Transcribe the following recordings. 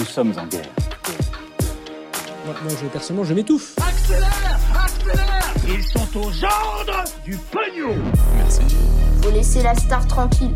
Nous sommes en guerre. Moi, moi, je, personnellement, je m'étouffe. Accélère Accélère Ils sont aux ordres du pognon Faut laisser la star tranquille.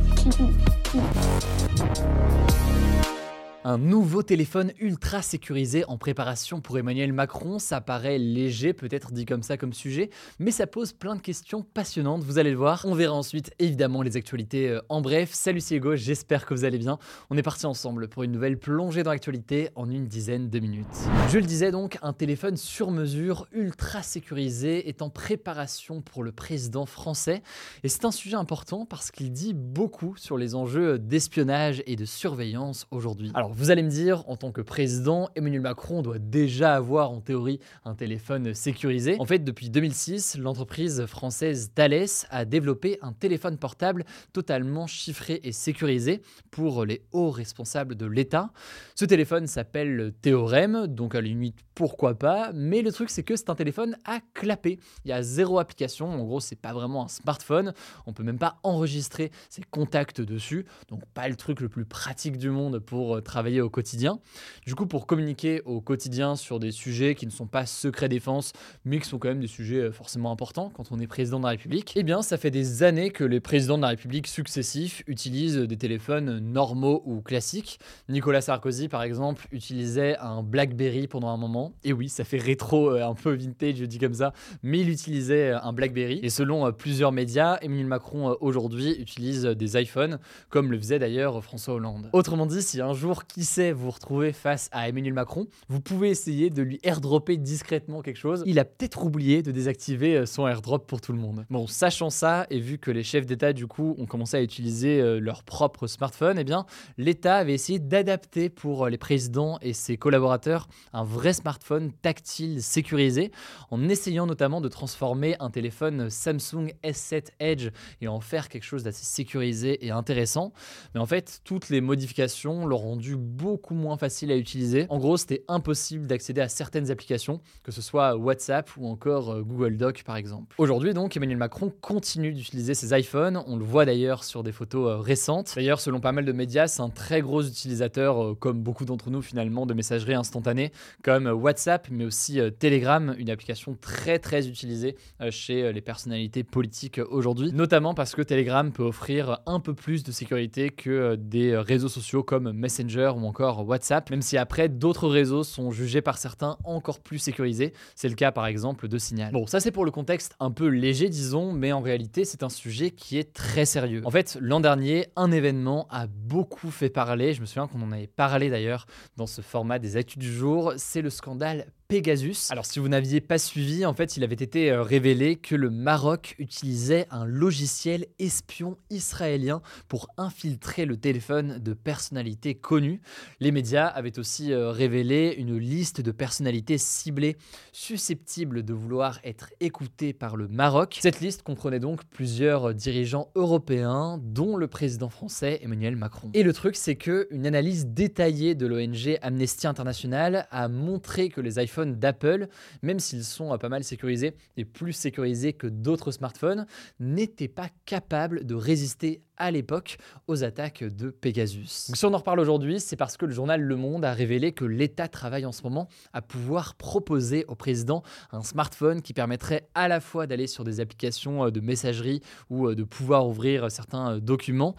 Un nouveau téléphone ultra sécurisé en préparation pour Emmanuel Macron, ça paraît léger, peut-être dit comme ça comme sujet, mais ça pose plein de questions passionnantes, vous allez le voir. On verra ensuite évidemment les actualités euh, en bref. Salut c'est j'espère que vous allez bien. On est parti ensemble pour une nouvelle plongée dans l'actualité en une dizaine de minutes. Je le disais donc, un téléphone sur mesure ultra sécurisé est en préparation pour le président français et c'est un sujet important parce qu'il dit beaucoup sur les enjeux d'espionnage et de surveillance aujourd'hui. Vous allez me dire, en tant que président, Emmanuel Macron doit déjà avoir en théorie un téléphone sécurisé. En fait, depuis 2006, l'entreprise française Thales a développé un téléphone portable totalement chiffré et sécurisé pour les hauts responsables de l'État. Ce téléphone s'appelle Théorème, donc à la limite pourquoi pas, mais le truc c'est que c'est un téléphone à clapper. Il y a zéro application, en gros c'est pas vraiment un smartphone, on peut même pas enregistrer ses contacts dessus, donc pas le truc le plus pratique du monde pour travailler au quotidien. Du coup, pour communiquer au quotidien sur des sujets qui ne sont pas secret défense, mais qui sont quand même des sujets euh, forcément importants quand on est président de la République, eh bien, ça fait des années que les présidents de la République successifs utilisent des téléphones normaux ou classiques. Nicolas Sarkozy, par exemple, utilisait un BlackBerry pendant un moment. Et oui, ça fait rétro, euh, un peu vintage, je dis comme ça, mais il utilisait euh, un BlackBerry. Et selon plusieurs médias, Emmanuel Macron aujourd'hui utilise des iPhones, comme le faisait d'ailleurs François Hollande. Autrement dit, si un jour qui sait vous retrouvez face à Emmanuel Macron, vous pouvez essayer de lui airdropper discrètement quelque chose. Il a peut-être oublié de désactiver euh, son airdrop pour tout le monde. Bon, sachant ça, et vu que les chefs d'État du coup ont commencé à utiliser euh, leur propre smartphone, eh bien l'État avait essayé d'adapter pour euh, les présidents et ses collaborateurs un vrai smartphone tactile sécurisé, en essayant notamment de transformer un téléphone Samsung S7 Edge et en faire quelque chose d'assez sécurisé et intéressant. Mais en fait, toutes les modifications l'ont rendu beaucoup moins facile à utiliser. En gros, c'était impossible d'accéder à certaines applications, que ce soit WhatsApp ou encore euh, Google Doc par exemple. Aujourd'hui donc, Emmanuel Macron continue d'utiliser ses iPhones, on le voit d'ailleurs sur des photos euh, récentes. D'ailleurs, selon pas mal de médias, c'est un très gros utilisateur, euh, comme beaucoup d'entre nous finalement, de messagerie instantanée, comme WhatsApp, mais aussi Telegram, une application très très utilisée chez les personnalités politiques aujourd'hui, notamment parce que Telegram peut offrir un peu plus de sécurité que des réseaux sociaux comme Messenger ou encore WhatsApp, même si après d'autres réseaux sont jugés par certains encore plus sécurisés. C'est le cas par exemple de Signal. Bon, ça c'est pour le contexte un peu léger disons, mais en réalité c'est un sujet qui est très sérieux. En fait, l'an dernier, un événement a beaucoup fait parler, je me souviens qu'on en avait parlé d'ailleurs dans ce format des actus du jour, c'est le scandale Alors si vous n'aviez pas suivi, en fait, il avait été euh, révélé que le Maroc utilisait un logiciel espion israélien pour infiltrer le téléphone de personnalités connues. Les médias avaient aussi euh, révélé une liste de personnalités ciblées susceptibles de vouloir être écoutées par le Maroc. Cette liste comprenait donc plusieurs dirigeants européens, dont le président français Emmanuel Macron. Et le truc, c'est que une analyse détaillée de l'ONG Amnesty International a montré que les iPhones d'Apple, même s'ils sont euh, pas mal sécurisés et plus sécurisés que d'autres smartphones, n'étaient pas capables de résister à l'époque aux attaques de Pegasus. si on en reparle aujourd'hui, c'est parce que le journal Le Monde a révélé que l'État travaille en ce moment à pouvoir proposer au président un smartphone qui permettrait à la fois d'aller sur des applications euh, de messagerie ou euh, de pouvoir ouvrir certains documents,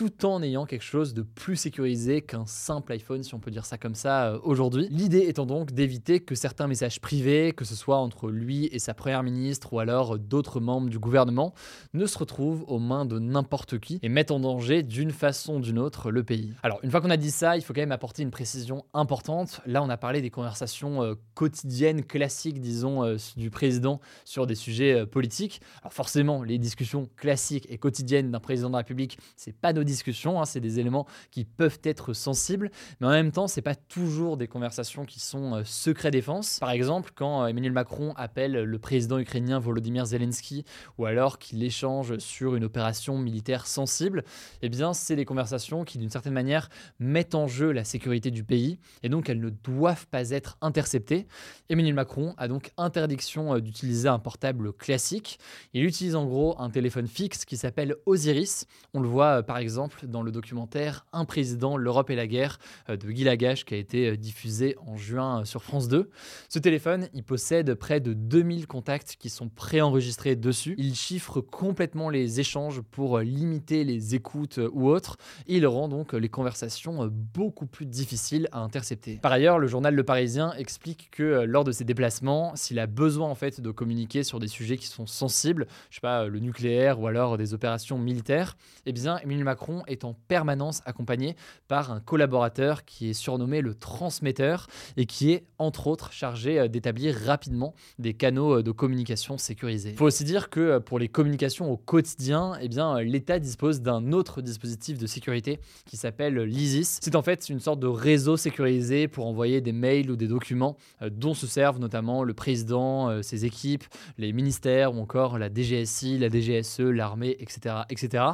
tout en ayant quelque chose de plus sécurisé qu'un simple iPhone, si on peut dire ça comme ça, euh, aujourd'hui. L'idée étant donc d'éviter que certains messages privés, que ce soit entre lui et sa première ministre ou alors d'autres membres du gouvernement, ne se retrouvent aux mains de n'importe qui, et mettent en danger d'une façon ou d'une autre le pays. Alors, une fois qu'on a dit ça, il faut quand même apporter une précision importante. Là, on a parlé des conversations euh, quotidiennes, classiques, disons, euh, du président sur des sujets euh, politiques. Alors, forcément, les discussions classiques et quotidiennes d'un président de la République, c'est pas nos discussions, hein, c'est des éléments qui peuvent être sensibles, mais en même temps, c'est pas toujours des conversations qui sont secret défense. Par exemple, quand Emmanuel Macron appelle le président ukrainien Volodymyr Zelensky ou alors qu'il échange sur une opération militaire sensible, eh bien, c'est des conversations qui, d'une certaine manière, mettent en jeu la sécurité du pays et donc elles ne doivent pas être interceptées. Emmanuel Macron a donc interdiction euh, d'utiliser un portable classique. Il utilise en gros un téléphone fixe qui s'appelle Osiris. On le voit euh, par exemple dans le documentaire Un président, l'Europe et la guerre euh, de Guy Lagache qui a été diffusé en juin sur France 2. Ce téléphone, il possède près de 2000 contacts qui sont préenregistrés dessus. Il chiffre complètement les échanges pour limiter les écoutes ou autres. Il rend donc les conversations beaucoup plus difficiles à intercepter. Par ailleurs, le journal Le Parisien explique que euh, lors de ses déplacements, s'il a besoin en fait de communiquer sur des sujets qui sont sensibles, je sais pas, le nucléaire ou alors des opérations militaires, eh bien Emmanuel Macron est en permanence accompagné par un collaborateur qui est surnommé le transmetteur et qui est entre autres chargé euh, d'établir rapidement des canaux euh, de communication sécurisés. Il faut aussi dire que pour les communications au quotidien, eh bien l'État dispose d'un autre dispositif de sécurité qui s'appelle l'ISIS. C'est en fait une sorte de réseau sécurisé pour envoyer des mails ou des documents euh, dont se servent notamment le président, euh, ses équipes, les ministères ou encore la DGSI, la DGSE, l'armée, etc., etc.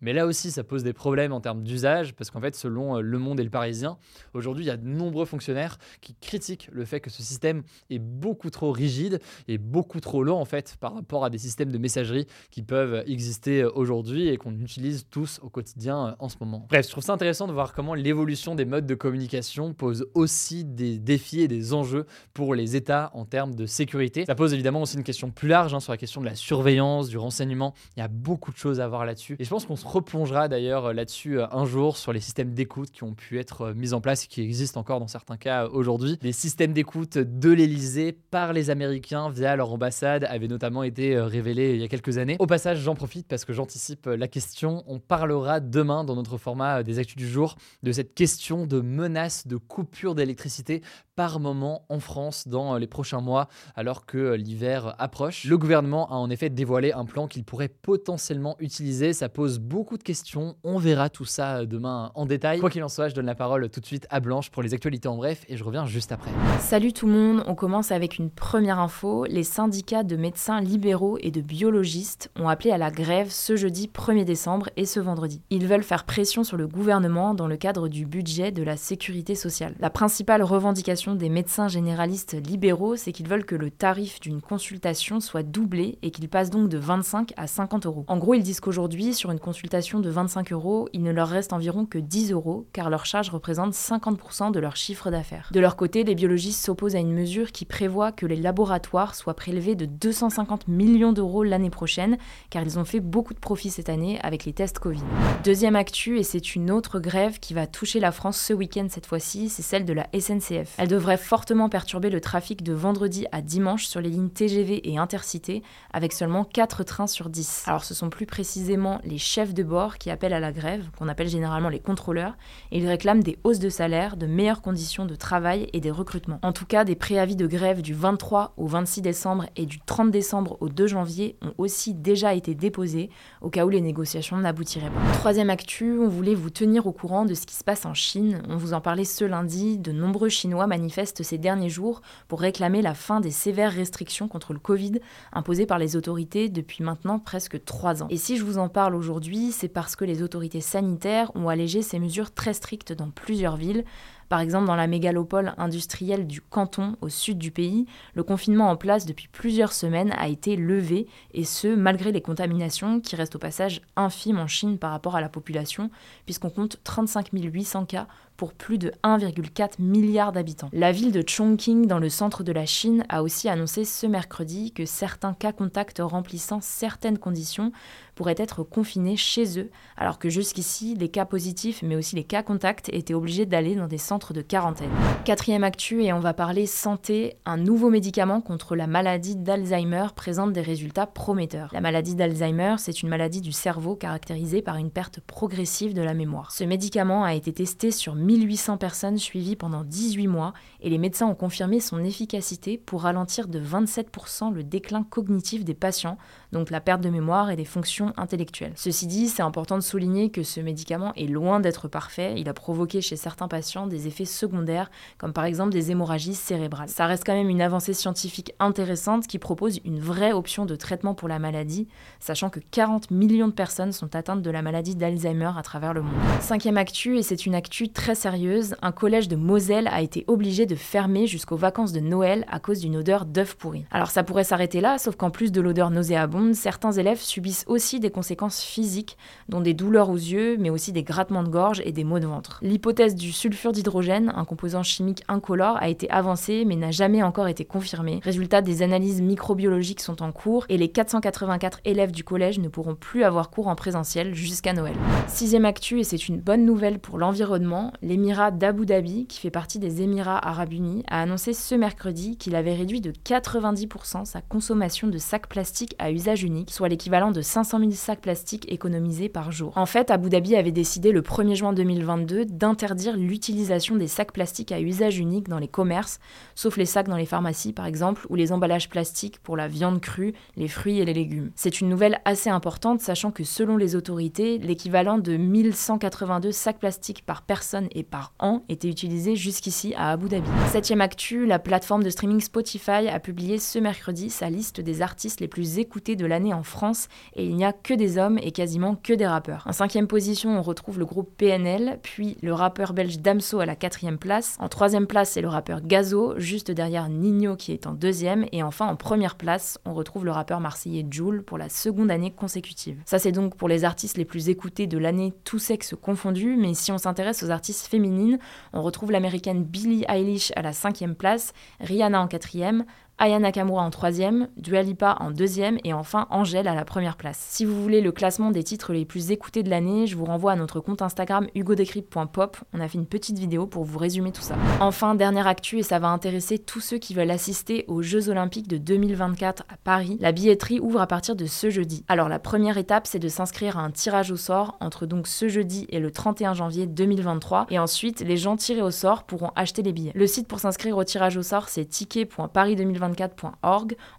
Mais là aussi, ça pose des problèmes en termes d'usage, parce qu'en fait, selon euh, Le Monde et Le Parisien, aujourd'hui, il y a de nombreux fonctionnaires qui critiquent le fait que ce système est beaucoup trop rigide et beaucoup trop lent, en fait, par rapport à des systèmes de messagerie qui peuvent exister euh, aujourd'hui et qu'on utilise tous au quotidien euh, en ce moment. Bref, je trouve ça intéressant de voir comment l'évolution des modes de communication pose aussi des défis et des enjeux pour les États en termes de sécurité. Ça pose évidemment aussi une question plus large hein, sur la question de la surveillance, du renseignement. Il y a beaucoup de choses à voir là-dessus. Et je pense qu'on se replongera d'ailleurs euh, là-dessus euh, un jour sur les systèmes d'écoute qui ont pu être euh, mis en place et qui existent encore dans certains cas aujourd'hui. Les systèmes d'écoute de l'Elysée par les Américains via leur ambassade avaient notamment été révélés il y a quelques années. Au passage, j'en profite parce que j'anticipe la question. On parlera demain dans notre format des actus du jour de cette question de menace de coupure d'électricité par moment en France dans les prochains mois alors que l'hiver approche. Le gouvernement a en effet dévoilé un plan qu'il pourrait potentiellement utiliser. Ça pose beaucoup beaucoup de questions. On verra tout ça demain en détail. Quoi qu'il en soit, je donne la parole tout de suite à Blanche pour les actualités en bref et je reviens juste après. Salut tout le monde, on commence avec une première info. Les syndicats de médecins libéraux et de biologistes ont appelé à la grève ce jeudi 1er décembre et ce vendredi. Ils veulent faire pression sur le gouvernement dans le cadre du budget de la sécurité sociale. La principale revendication des médecins généralistes libéraux, c'est qu'ils veulent que le tarif d'une consultation soit doublé et qu'il passe donc de 25 à 50 euros. En gros, ils disent qu'aujourd'hui, sur une consultation de 25 euros, il ne leur reste environ que 10 euros, car leur charge représente 50% de leur chiffre d'affaires. De leur côté, les biologistes s'opposent à une mesure qui prévoit que les laboratoires soient prélevés de 250 millions d'euros l'année prochaine, car ils ont fait beaucoup de profits cette année avec les tests Covid. Deuxième actu, et c'est une autre grève qui va toucher la France ce week-end cette fois-ci, c'est celle de la SNCF. Elle devrait fortement perturber le trafic de vendredi à dimanche sur les lignes TGV et Intercité, avec seulement 4 trains sur 10. Alors ce sont plus précisément les chefs de bord qui appellent à la grève, qu'on appelle généralement les contrôleurs, et ils réclament des hausses de salaire, de meilleures conditions de travail et des recrutements. En tout cas, des préavis de grève du 23 au 26 décembre et du 30 décembre au 2 janvier ont aussi déjà été déposés, au cas où les négociations n'aboutiraient pas. Troisième actu, on voulait vous tenir au courant de ce qui se passe en Chine. On vous en parlait ce lundi, de nombreux Chinois manifestent ces derniers jours pour réclamer la fin des sévères restrictions contre le Covid imposées par les autorités depuis maintenant presque trois ans. Et si je vous en parle aujourd'hui, c'est parce que les autorités sanitaires ont allégé ces mesures très strictes dans plusieurs villes, par exemple, dans la mégalopole industrielle du Canton, au sud du pays, le confinement en place depuis plusieurs semaines a été levé, et ce, malgré les contaminations qui restent au passage infimes en Chine par rapport à la population, puisqu'on compte 35 800 cas pour plus de 1,4 milliard d'habitants. La ville de Chongqing, dans le centre de la Chine, a aussi annoncé ce mercredi que certains cas contacts remplissant certaines conditions pourraient être confinés chez eux, alors que jusqu'ici, les cas positifs, mais aussi les cas contacts, étaient obligés d'aller dans des centres de quarantaine. Quatrième actu, et on va parler santé, un nouveau médicament contre la maladie d'Alzheimer présente des résultats prometteurs. La maladie d'Alzheimer, c'est une maladie du cerveau caractérisée par une perte progressive de la mémoire. Ce médicament a été testé sur 1800 personnes suivies pendant 18 mois et les médecins ont confirmé son efficacité pour ralentir de 27% le déclin cognitif des patients, donc la perte de mémoire et des fonctions intellectuelles. Ceci dit, c'est important de souligner que ce médicament est loin d'être parfait. Il a provoqué chez certains patients des effets secondaires, comme par exemple des hémorragies cérébrales. Ça reste quand même une avancée scientifique intéressante qui propose une vraie option de traitement pour la maladie, sachant que 40 millions de personnes sont atteintes de la maladie d'Alzheimer à travers le monde. Cinquième actu, et c'est une actu très sérieuse, un collège de Moselle a été obligé de fermer jusqu'aux vacances de Noël à cause d'une odeur d'œuf pourri. Alors ça pourrait s'arrêter là, sauf qu'en plus de l'odeur nauséabonde, certains élèves subissent aussi des conséquences physiques, dont des douleurs aux yeux, mais aussi des grattements de gorge et des maux de ventre. L'hypothèse du sulfure d'hydrogène, un composant chimique incolore, a été avancée mais n'a jamais encore été confirmée. Résultat, des analyses microbiologiques sont en cours et les 484 élèves du collège ne pourront plus avoir cours en présentiel jusqu'à Noël. Sixième actu, et c'est une bonne nouvelle pour l'environnement, l'émirat d'Abu Dhabi, qui fait partie des Émirats arabes unis, a annoncé ce mercredi qu'il avait réduit de 90% sa consommation de sacs plastiques à usage unique, soit l'équivalent de 500 000 sacs plastiques économisés par jour. En fait, Abu Dhabi avait décidé le 1er juin 2022 d'interdire l'utilisation des sacs plastiques à usage unique dans les commerces, sauf les sacs dans les pharmacies par exemple, ou les emballages plastiques pour la viande crue, les fruits et les légumes. C'est une nouvelle assez importante, sachant que selon les autorités, l'équivalent de 1182 sacs plastiques par personne et par an était utilisé jusqu'ici à Abu Dhabi. Septième actu, la plateforme de streaming Spotify a publié ce mercredi sa liste des artistes les plus écoutés de l'année en France, et il n'y a que des hommes et quasiment que des rappeurs. En cinquième position, on retrouve le groupe PNL, puis le rappeur belge Damso à la quatrième place. En troisième place, c'est le rappeur Gazo, juste derrière Nino qui est en deuxième, et enfin en première place, on retrouve le rappeur marseillais Joule pour la seconde année consécutive. Ça c'est donc pour les artistes les plus écoutés de l'année, tous sexes confondus, mais si on s'intéresse aux artistes féminines, on retrouve l'américaine Billie Eilish à la cinquième place, Rihanna en quatrième, Aya Nakamura en troisième, Dua Lipa en deuxième et enfin Angèle à la première place. Si vous voulez le classement des titres les plus écoutés de l'année, je vous renvoie à notre compte Instagram hugodecrypt.pop. On a fait une petite vidéo pour vous résumer tout ça. Enfin, dernière actu et ça va intéresser tous ceux qui veulent assister aux Jeux Olympiques de 2024 à Paris. La billetterie ouvre à partir de ce jeudi. Alors la première étape, c'est de s'inscrire à un tirage au sort entre donc ce jeudi et le 31 janvier 2023 et ensuite les gens tirés au sort pourront acheter les billets. Le site pour s'inscrire au tirage au sort, c'est ticket.paris2024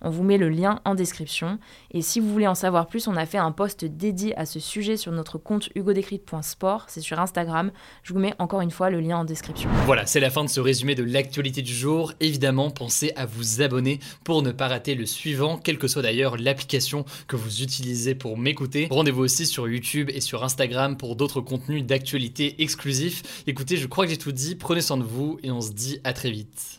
on vous met le lien en description. Et si vous voulez en savoir plus, on a fait un post dédié à ce sujet sur notre compte hugodécrypte.sport. C'est sur Instagram. Je vous mets encore une fois le lien en description. Voilà, c'est la fin de ce résumé de l'actualité du jour. Évidemment, pensez à vous abonner pour ne pas rater le suivant, quelle que soit d'ailleurs l'application que vous utilisez pour m'écouter. Rendez-vous aussi sur YouTube et sur Instagram pour d'autres contenus d'actualité exclusifs. Écoutez, je crois que j'ai tout dit. Prenez soin de vous et on se dit à très vite.